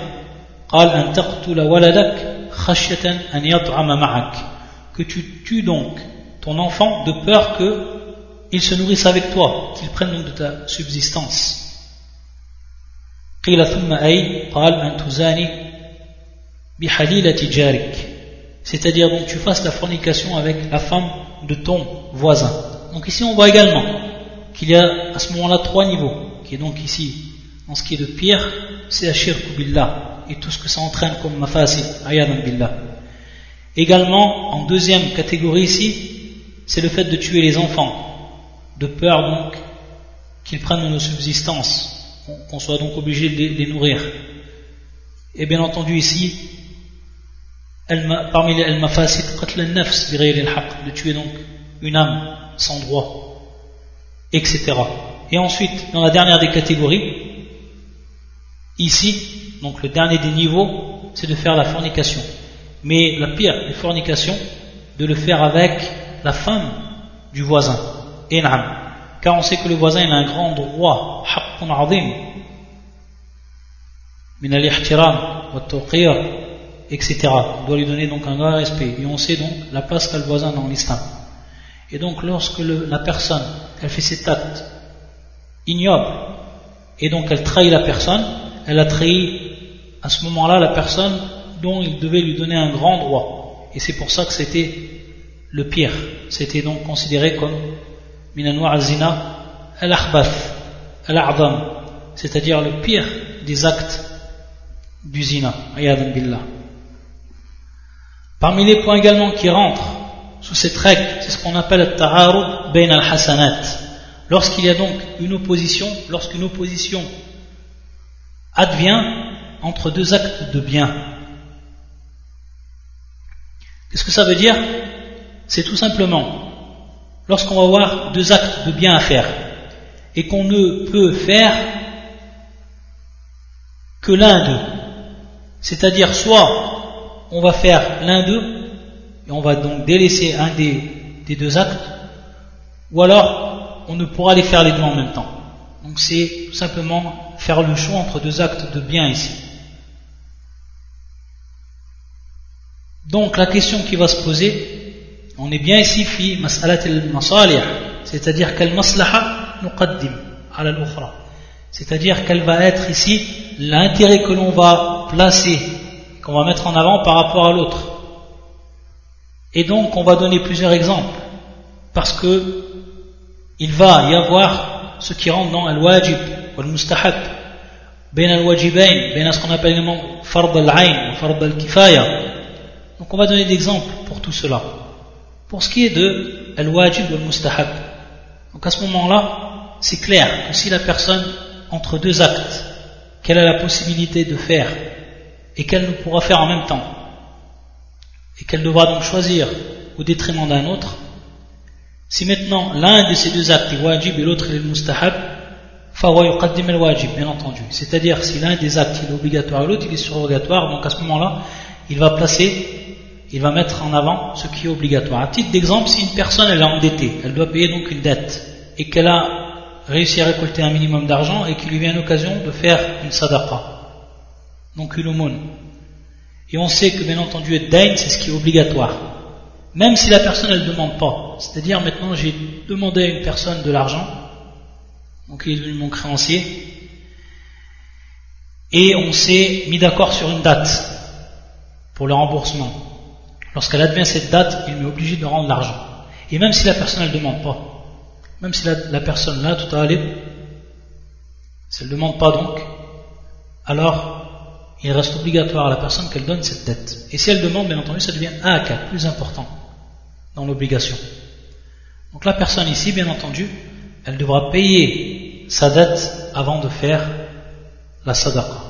que tu tues donc ton enfant de peur qu'il se nourrisse avec toi qu'il prenne donc de ta subsistance. C'est-à-dire donc tu fasses la fornication avec la femme de ton voisin. Donc ici on voit également qu'il y a à ce moment-là trois niveaux qui est donc ici en ce qui est de pire c'est ashirku billah et tout ce que ça entraîne comme mafasi, ayadan billah. Également, en deuxième catégorie ici, c'est le fait de tuer les enfants, de peur donc qu'ils prennent nos subsistances, qu'on soit donc obligé de les nourrir. Et bien entendu ici, parmi les al-mafasid, de tuer donc une âme sans droit, etc. Et ensuite, dans la dernière des catégories, ici, donc le dernier des niveaux, c'est de faire la fornication. Mais la pire des fornications, de le faire avec la femme du voisin. Car on sait que le voisin a un grand droit, al etc. Doit lui donner un grand respect. Et on sait donc la place qu'a le voisin dans l'islam. Et donc lorsque la personne, elle fait cet acte ignoble, et donc elle trahit la personne, elle a trahi à ce moment-là la personne dont il devait lui donner un grand droit. Et c'est pour ça que c'était le pire. C'était donc considéré comme minanwa al-zina al-akhbath, al-a'zam, c'est-à-dire le pire des actes du zina. billah. Parmi les points également qui rentrent sous cette règle, c'est ce qu'on appelle le ta'arud bain al-hasanat. Lorsqu'il y a donc une opposition, lorsqu'une opposition advient entre deux actes de bien. Qu'est-ce que ça veut dire? C'est tout simplement, lorsqu'on va avoir deux actes de bien à faire, et qu'on ne peut faire que l'un d'eux, c'est-à-dire soit on va faire l'un d'eux, et on va donc délaisser un des, deux actes, ou alors on ne pourra les faire les deux en même temps. Donc c'est tout simplement faire le choix entre deux actes de bien ici. Donc la question qui va se poser, on est bien ici fi mas'alat al-masalih, c'est-à-dire quelle al quel va être ici l'intérêt que l'on va placer, qu'on va mettre en avant par rapport à l'autre. Et donc on va donner plusieurs exemples, parce que il va y avoir ce qui rentre dans al-wajib, al-mustahab, ben al-wajibain, ben ce qu'on appelle fard al-ayn, fard al-kifaya. Donc on va donner des exemples pour tout cela. Pour ce qui est de al-wajib ou al-mustahab. Donc à ce moment-là, c'est clair que si la personne, entre deux actes, qu'elle a la possibilité de faire et qu'elle ne pourra faire en même temps, et qu'elle devra donc choisir au détriment d'un autre, si maintenant l'un de ces deux actes est wajib et l'autre est le mustahab, yuqaddim al-wajib, bien entendu. C'est-à-dire, si l'un des actes est obligatoire et l'autre est surrogatoire, donc à ce moment-là, il va placer, il va mettre en avant ce qui est obligatoire. À titre d'exemple, si une personne est endettée, elle doit payer donc une dette, et qu'elle a réussi à récolter un minimum d'argent et qu'il lui vient l'occasion de faire une sadaqa, donc une aumône. Et on sait que bien entendu, dain, c'est ce qui est obligatoire. Même si la personne ne demande pas. C'est-à-dire maintenant j'ai demandé à une personne de l'argent, donc il est devenu mon créancier, et on s'est mis d'accord sur une date pour le remboursement. Lorsqu'elle advient cette date, il m'est obligé de rendre l'argent. Et même si la personne ne demande pas, même si la, personne là, tout à l'heure, si elle ne demande pas donc, alors il reste obligatoire à la personne qu'elle donne cette dette. Et si elle demande, bien entendu, ça devient un cas plus important dans l'obligation. Donc la personne ici, bien entendu, elle devra payer sa dette avant de faire la sadaqa.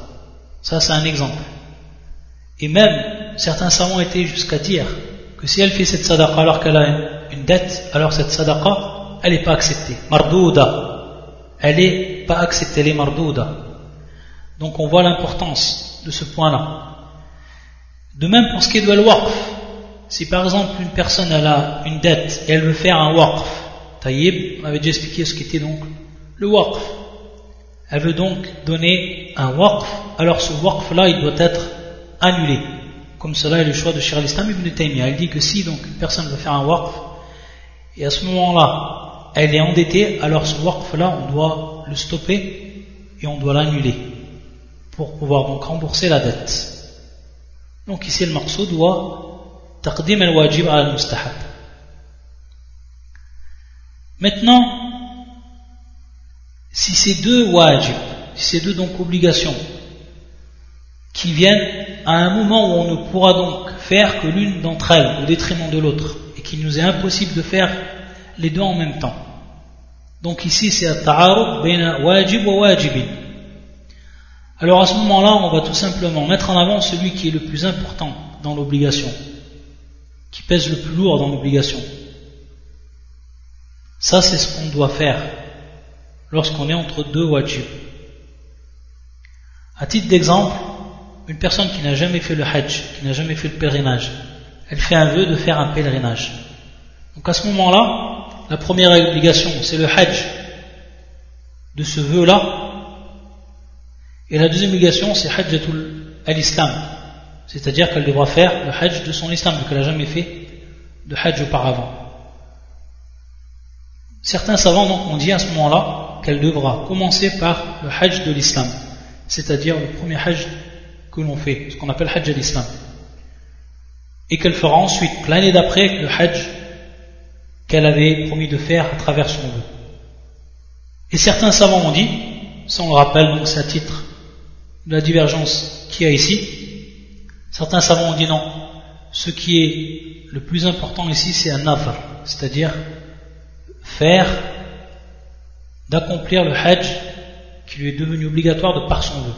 Ça, c'est un exemple. Et même, certains savants étaient jusqu'à dire que si elle fait cette sadaqa alors qu'elle a une dette, alors cette sadaqa, elle n'est pas acceptée. Mardouda. Elle n'est pas acceptée, elle est mardouda. Donc on voit l'importance de ce point-là. De même pour ce qui est de l'waqf. Si par exemple une personne elle a une dette et elle veut faire un waqf, Taïb, avait déjà expliqué ce qu'était donc le waqf. Elle veut donc donner un waqf, alors ce waqf là il doit être annulé. Comme cela est le choix de Shir al-Islam ibn Taymiyyah. Il dit que si donc une personne veut faire un waqf, et à ce moment-là elle est endettée, alors ce waqf là on doit le stopper et on doit l'annuler pour pouvoir donc rembourser la dette. Donc ici le morceau doit taqdim al-wajib al-mustahab. Maintenant, si ces deux wajib, si ces deux donc obligations, qui viennent à un moment où on ne pourra donc faire que l'une d'entre elles au détriment de l'autre, et qu'il nous est impossible de faire les deux en même temps. Donc ici c'est at-ta'arud wajib wa wajibin. Alors à ce moment-là, on va tout simplement mettre en avant celui qui est le plus important dans l'obligation, qui pèse le plus lourd dans l'obligation. Ça, c'est ce qu'on doit faire lorsqu'on est entre deux wajib. À titre d'exemple, une personne qui n'a jamais fait le hajj, qui n'a jamais fait le pèlerinage, elle fait un vœu de faire un pèlerinage. Donc à ce moment-là, la première obligation, c'est le hajj de ce vœu-là, et la deuxième obligation, c'est Hajjatul al-Islam. C'est-à-dire qu'elle devra faire le Hajj de son Islam, qu'elle n'a jamais fait de Hajj auparavant. Certains savants donc ont dit à ce moment-là qu'elle devra commencer par le Hajj de l'Islam, c'est-à-dire le premier Hajj que l'on fait, ce qu'on appelle Hajj al-Islam. Et qu'elle fera ensuite, l'année d'après, le Hajj qu'elle avait promis de faire à travers son vœu. Et certains savants ont dit, ça on le rappelle, donc c'est à titre la divergence qu'il y a ici. Certains savants ont dit non. Ce qui est le plus important ici, c'est un nafar, c'est-à-dire faire, d'accomplir le hajj qui lui est devenu obligatoire de par son vœu.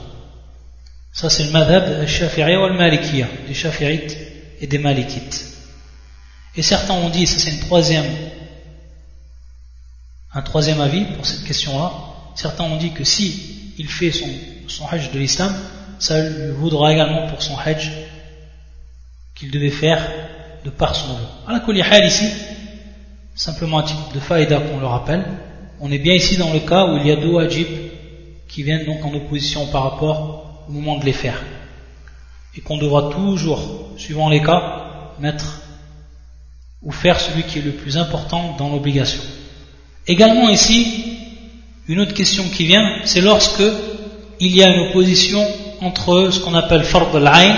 Ça, c'est le madhab al-shafi'i ou al-malikiya, des shafi'ites et des malikites. Et certains ont dit, ça c'est une troisième, un troisième avis pour cette question-là. Certains ont dit que si il fait son hajj de l'islam, ça lui vaudra également pour son hajj qu'il devait faire de par son vœu. À la ici, simplement un titre de faïda qu'on le rappelle, on est bien ici dans le cas où il y a deux wajib qui viennent donc en opposition par rapport au moment de les faire. Et qu'on devra toujours, suivant les cas, mettre ou faire celui qui est le plus important dans l'obligation. Également ici, une autre question qui vient, c'est lorsque il y a une opposition entre ce qu'on appelle fard al-ayn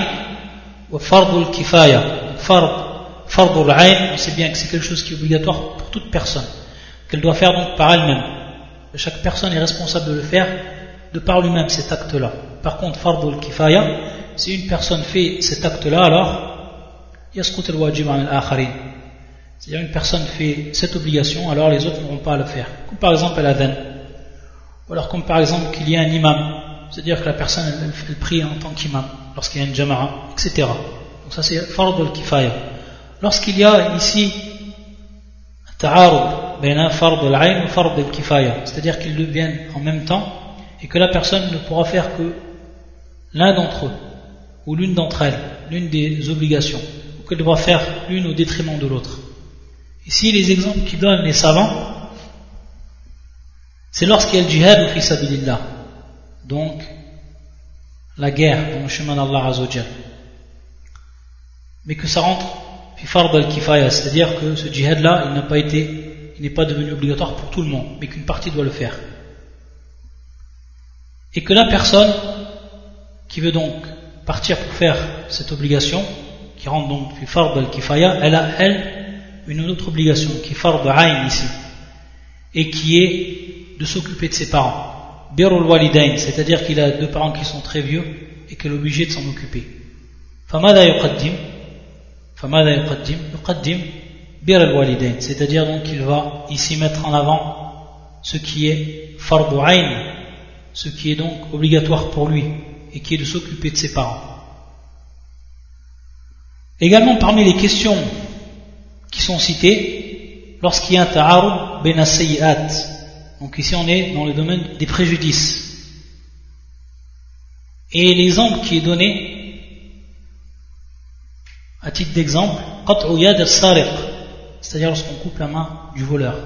ou fard al-kifaya. Fard, al-ayn, on sait bien que c'est quelque chose qui est obligatoire pour toute personne, qu'elle doit faire donc par elle-même. Chaque personne est responsable de le faire de par lui-même cet acte-là. Par contre, fardul kifaya, si une personne fait cet acte-là, alors, yasqut al-wajib al-akharin. Si une personne fait cette obligation, alors les autres n'auront pas à le faire. Comme par exemple à l'adhan. Ou alors comme par exemple qu'il y a un imam. C'est-à-dire que la personne, elle, elle, elle prie en tant qu'imam, lorsqu'il y a une jamara, etc. Donc ça c'est fardul kifaya. Lorsqu'il y a ici un ta'arud, ben, un fard al-ayn ou fard al-kifaya, c'est-à-dire qu'ils deviennent en même temps et que la personne ne pourra faire que l'un d'entre eux ou l'une d'entre elles, l'une des obligations, ou qu'elle devra faire l'une au détriment de l'autre. Ici, les exemples qu'ils donnent les savants, c'est lorsqu'il y a le djihad ou fisabilillah. Donc, la guerre dans le chemin d'Allah Azzawajal. Mais que ça rentre fard al-kifaya, c'est-à-dire que ce djihad-là, il n'a pas été, il n'est pas devenu obligatoire pour tout le monde, mais qu'une partie doit le faire. Et que la personne qui veut donc partir pour faire cette obligation, qui rentre donc du fard al-kifaya, elle a, elle, une autre obligation, qui est fard ayn ici, et qui est de s'occuper de ses parents. Birul walidain, c'est-à-dire qu'il a deux parents qui sont très vieux et qu'elle est obligée de s'en occuper. Famada yuqaddim, famada yuqaddim, yuqaddim bir al-walidain, c'est-à-dire donc qu'il va ici mettre en avant ce qui est fard ayn ce qui est donc obligatoire pour lui et qui est de s'occuper de ses parents. Également parmi les questions qui sont cités lorsqu'il y a un ta'arud ben Donc ici on est dans le domaine des préjudices. Et l'exemple qui est donné, à titre d'exemple, c'est-à-dire lorsqu'on coupe la main du voleur.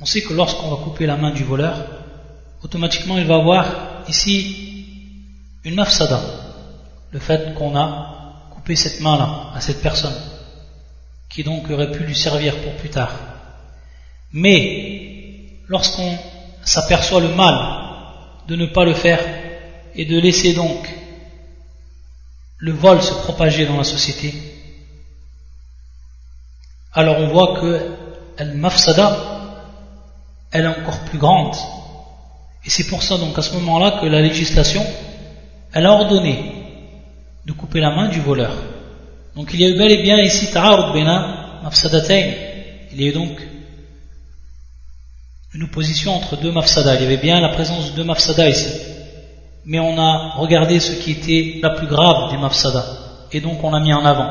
On sait que lorsqu'on va couper la main du voleur, automatiquement il va avoir ici une mafsada, le fait qu'on a coupé cette main-là à cette personne qui donc aurait pu lui servir pour plus tard. Mais lorsqu'on s'aperçoit le mal de ne pas le faire et de laisser donc le vol se propager dans la société, alors on voit que al-mafsada, elle est encore plus grande. Et c'est pour ça donc à ce moment-là que la législation, elle a ordonné de couper la main du voleur. Donc il y a eu bel et bien ici ta'arud bena mafsadatayn. Il y a eu donc une opposition entre deux mafsadas. Il y avait bien la présence de deux mafsadas ici. Mais on a regardé ce qui était la plus grave des mafsadas. Et donc on l'a mis en avant.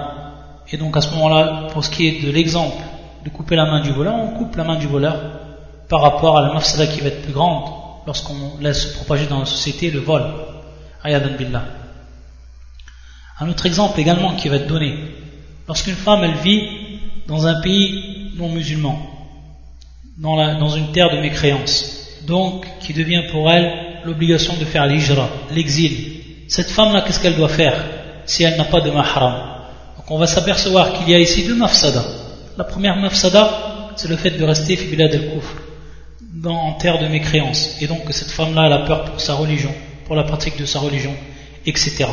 Et donc à ce moment-là, pour ce qui est de l'exemple de couper la main du voleur, on coupe la main du voleur par rapport à la mafsada qui va être plus grande lorsqu'on laisse propager dans la société le vol. Ayadan billah. Un autre exemple également qui va être donné. Lorsqu'une femme, elle vit dans un pays non musulman, dans, une terre de mécréance, donc qui devient pour elle l'obligation de faire l'hijra, l'exil. Cette femme-là, qu'est-ce qu'elle doit faire si elle n'a pas de mahram? Donc on va s'apercevoir qu'il y a ici deux mafsada. La première mafsada, c'est le fait de rester fibila del en terre de mécréance. Et donc cette femme-là, elle a peur pour sa religion, pour la pratique de sa religion, etc.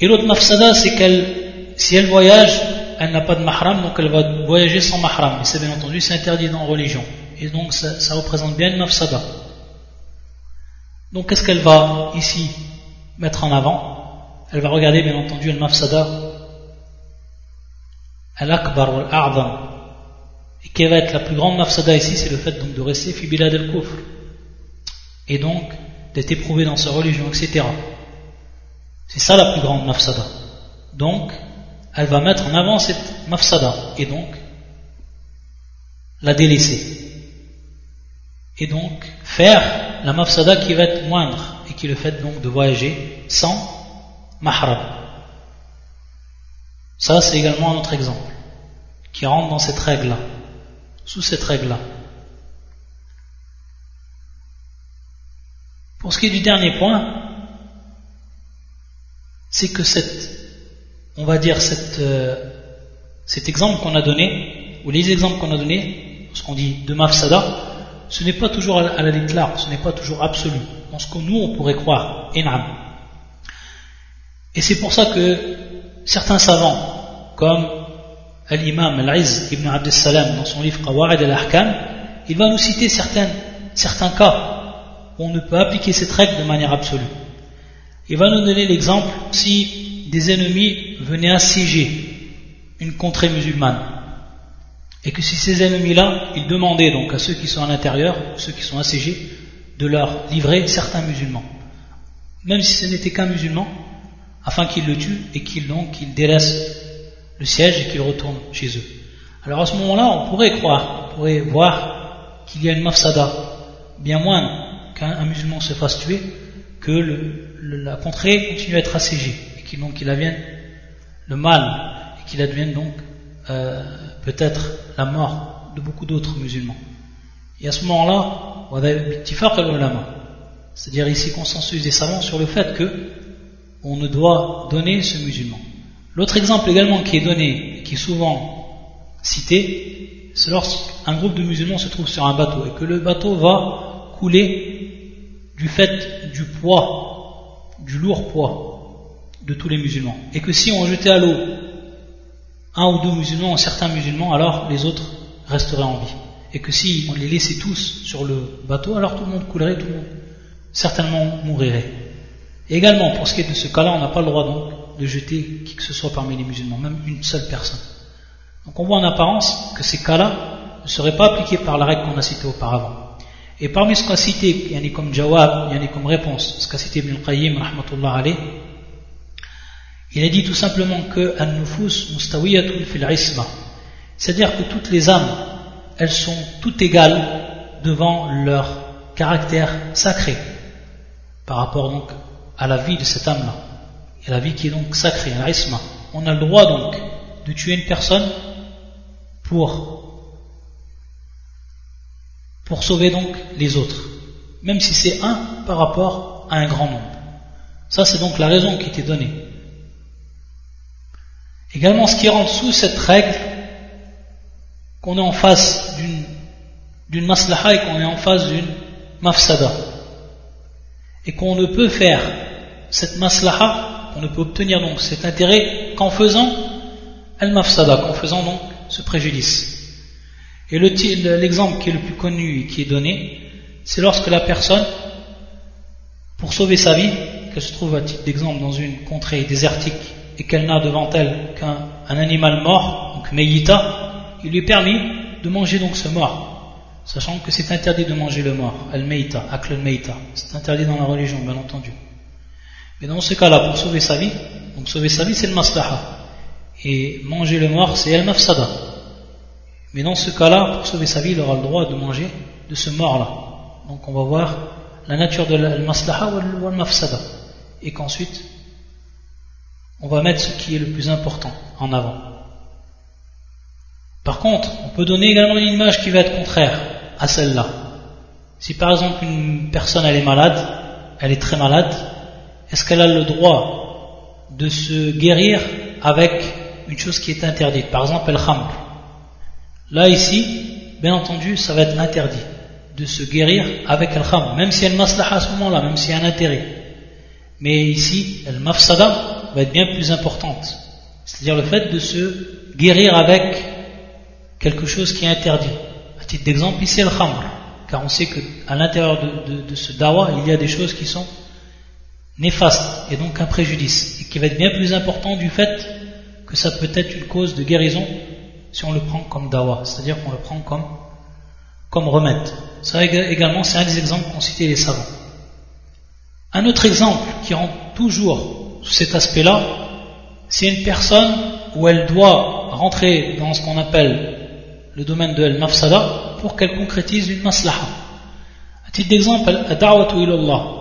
Et l'autre mafsada, c'est qu'elle, si elle voyage, elle n'a pas de mahram, donc elle va voyager sans mahram. Et c'est bien entendu, c'est interdit dans la religion. Et donc ça, représente bien une mafsada. Donc qu'est-ce qu'elle va ici mettre en avant? Elle va regarder bien entendu le mafsada al-akbar al-a'zam. Et quelle va être la plus grande mafsada ici C'est le fait donc de rester fibila del kufr. Et donc d'être éprouvé dans sa religion, etc. C'est ça la plus grande mafsada. Donc, elle va mettre en avant cette mafsada et donc la délaisser. Et donc faire la mafsada qui va être moindre et qui est le fait donc de voyager sans mahram. Ça, c'est également un autre exemple qui rentre dans cette règle-là, sous cette règle-là. Pour ce qui est du dernier point, c'est que cette, on va dire cette, euh, cet exemple qu'on a donné, ou les exemples qu'on a donnés, ce qu'on dit de mafsada, ce n'est pas toujours à la là, ce n'est pas toujours absolu, dans ce que nous on pourrait croire, enam. Et c'est pour ça que certains savants, comme l'imam Al-Iz ibn Abd salam dans son livre Qawarid al-Ahkam, il va nous citer certains, certains cas où on ne peut appliquer cette règle de manière absolue. Il va nous donner l'exemple si des ennemis venaient assiéger une contrée musulmane. Et que si ces ennemis-là, ils demandaient donc à ceux qui sont à l'intérieur, ceux qui sont assiégés, de leur livrer certains musulmans. Même si ce n'était qu'un musulman, afin qu'ils le tuent et qu'ils donc qu'ils délaissent le siège et qu'ils retournent chez eux. Alors à ce moment-là, on pourrait croire, on pourrait voir qu'il y a une mafsada bien moindre qu'un musulman se fasse tuer que la contrée continue à être assiégée et qu'il donc il advienne le mal et qu'il advienne donc euh, peut-être la mort de beaucoup d'autres musulmans. Et à ce moment-là, c'est-à-dire ici consensus des savants sur le fait que on ne doit donner ce musulman. L'autre exemple également qui est donné et qui est souvent cité, c'est lorsqu'un groupe de musulmans se trouve sur un bateau et que le bateau va couler du fait du poids, du lourd poids de tous les musulmans. Et que si on jetait à l'eau un ou deux musulmans certains musulmans, alors les autres resteraient en vie. Et que si on les laissait tous sur le bateau, alors tout le monde coulerait, tout le monde certainement mourirait. Également, pour ce qui est de ce cas-là, on n'a pas le droit de jeter qui que ce soit parmi les musulmans, même une seule personne. Donc on voit en apparence que ces cas-là ne seraient pas appliqués par la règle qu'on a citée auparavant. Et parmi ce qu'on a cité, il y en a comme jawab, il y en a comme réponse, ce qu'a cité Ibn al-Qayyim, rahmatullah il a dit tout simplement que an-nufus mustawiyatun fil c'est-à-dire que toutes les âmes, elles sont toutes égales devant leur caractère sacré, par rapport donc à la vie de cette âme-là, et la vie qui est donc sacrée, un. On a le droit donc de tuer une personne pour, sauver donc les autres, même si c'est un par rapport à un grand nombre. Ça, c'est donc la raison qui était donnée. Également, ce qui rend sous cette règle, qu'on est en face d'une maslaha et qu'on est en face d'une mafsada. Et qu'on ne peut faire cette maslaha, qu'on ne peut obtenir donc cet intérêt qu'en faisant al-mafsada, qu'en faisant donc ce préjudice. Et l'exemple qui est le plus connu et qui est donné, c'est lorsque la personne, pour sauver sa vie, qu'elle se trouve à titre d'exemple dans une contrée désertique et qu'elle n'a devant elle qu'un animal mort, donc meïta, il lui est permis de manger donc ce mort, sachant que c'est interdit de manger le mort, al-meïta, akl al-meïta, c'est interdit dans la religion, bien entendu. Mais dans ce cas-là, pour sauver sa vie, donc sauver sa vie c'est le maslaha, et manger le mort c'est al-mafsada. Mais dans ce cas-là, pour sauver sa vie, il aura le droit de manger de ce mort-là. Donc on va voir la nature de al-maslaha ou al-mafsada. Et qu'ensuite, on va mettre ce qui est le plus important en avant. Par contre, on peut donner également une image qui va être contraire à celle-là. Si par exemple une personne elle est malade, elle est très malade, est-ce qu'elle a le droit de se guérir avec une chose qui est interdite? Par exemple, elle khamr. Là ici, bien entendu, ça va être interdit de se guérir avec el khamr, même si elle maslaha à ce moment-là, même s'il y a un intérêt. Mais ici, el mafsada, va être bien plus importante. C'est-à-dire le fait de se guérir avec quelque chose qui est interdit. À titre d'exemple, ici, le khamr. Car on sait qu'à l'intérieur de, ce dawa, il y a des choses qui sont néfastes et donc un préjudice. Et qui va être bien plus important du fait que ça peut être une cause de guérison si on le prend comme dawa. C'est-à-dire qu'on le prend comme, comme remède. Ça également, c'est un des exemples qu'ont cité les savants. Un autre exemple qui rend toujours sous cet aspect-là, c'est une personne où elle doit rentrer dans ce qu'on appelle le domaine de al-mafsada pour qu'elle concrétise une maslaha. À titre d'exemple, ad-da'watu ilallah,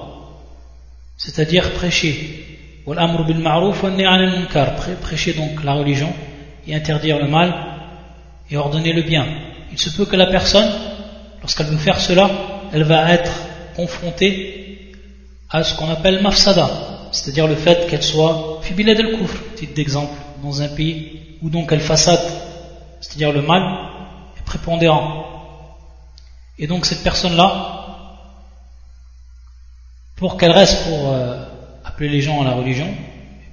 c'est-à-dire prêcher, prêcher donc la religion et interdire le mal et ordonner le bien. Il se peut que la personne, lorsqu'elle veut faire cela, elle va être confrontée à ce qu'on appelle mafsada, c'est-à-dire le fait qu'elle soit fibila del kufr, titre d'exemple, dans un pays où donc elle façade, c'est-à-dire le mal, est prépondérant. Et donc cette personne-là, pour qu'elle reste pour appeler les gens à la religion,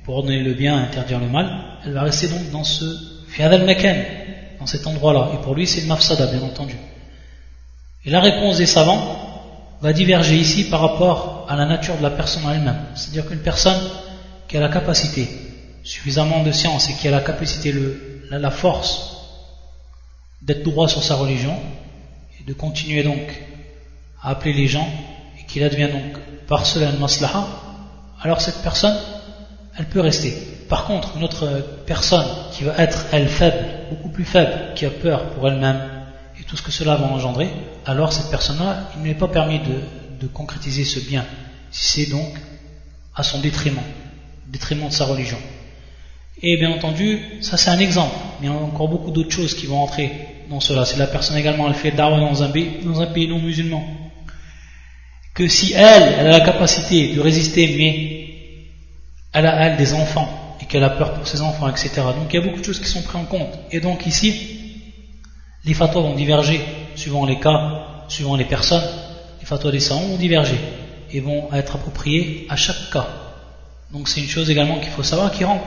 pour ordonner le bien, interdire le mal, elle va rester donc dans ce dans cet endroit-là. Et pour lui, c'est une mafsada, bien entendu. Et la réponse des savants va diverger ici par rapport à la nature de la personne elle-même. C'est-à-dire qu'une personne qui a la capacité, suffisamment de science et qui a la capacité, le, la, force d'être droit sur sa religion et de continuer donc à appeler les gens et qu'il advient donc par cela une maslaha, alors cette personne, elle peut rester. Par contre, une autre personne qui va être, elle, faible, beaucoup plus faible, qui a peur pour elle-même et tout ce que cela va engendrer, alors cette personne-là, il ne lui est pas permis de, concrétiser ce bien, si c'est donc à son détriment, détriment de sa religion. Et bien entendu, ça c'est un exemple, mais il y a encore beaucoup d'autres choses qui vont entrer dans cela. Si la personne également elle fait dawa dans un pays non musulman, que si elle, elle a la capacité de résister, mais elle a elle des enfants et qu'elle a peur pour ses enfants, etc. Donc il y a beaucoup de choses qui sont prises en compte. Et donc ici, les fatwas vont diverger suivant les cas, suivant les personnes. Les fatwas des savants vont diverger et vont être appropriés à chaque cas. Donc c'est une chose également qu'il faut savoir qui rentre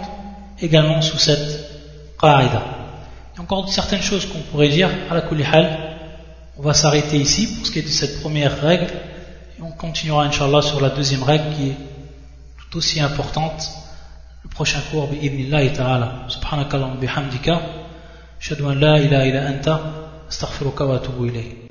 également sous cette qaïda. Il y a encore certaines choses qu'on pourrait dire, à la kulihal, on va s'arrêter ici pour ce qui est de cette première règle, on continuera inshallah sur la deuxième règle qui est tout aussi importante, le prochain cours, bi'ibnillahi ta'ala. Subhanakallah bihamdika, shadu an la ilaha illa anta, astaghfiruka wa atubu.